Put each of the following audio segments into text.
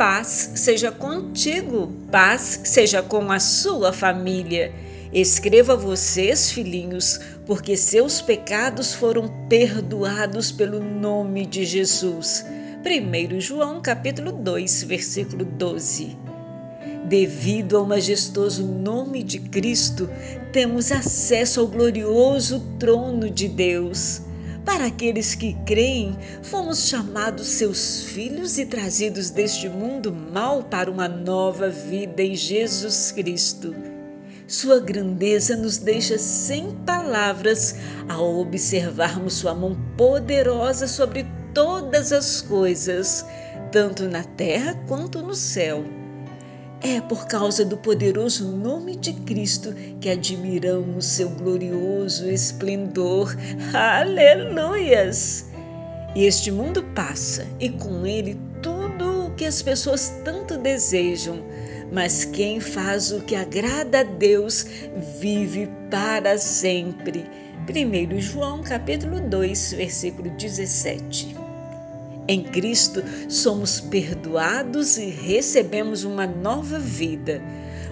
Paz seja contigo, paz seja com a sua família. Escreva vocês, filhinhos, porque seus pecados foram perdoados pelo nome de Jesus. 1 João capítulo 2, versículo 12. Devido ao majestoso nome de Cristo, temos acesso ao glorioso trono de Deus. Para aqueles que creem, fomos chamados seus filhos e trazidos deste mundo mal para uma nova vida em Jesus Cristo. Sua grandeza nos deixa sem palavras ao observarmos Sua mão poderosa sobre todas as coisas, tanto na terra quanto no céu. É por causa do poderoso nome de Cristo que admiramos seu glorioso esplendor. Aleluias! Este mundo passa e com ele tudo o que as pessoas tanto desejam. Mas quem faz o que agrada a Deus vive para sempre. 1 João capítulo 2, versículo 17. Em Cristo somos perdoados e recebemos uma nova vida.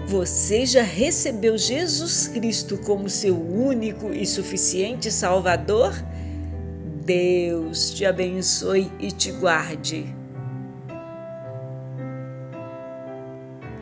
Você já recebeu Jesus Cristo como seu único e suficiente Salvador? Deus te abençoe e te guarde.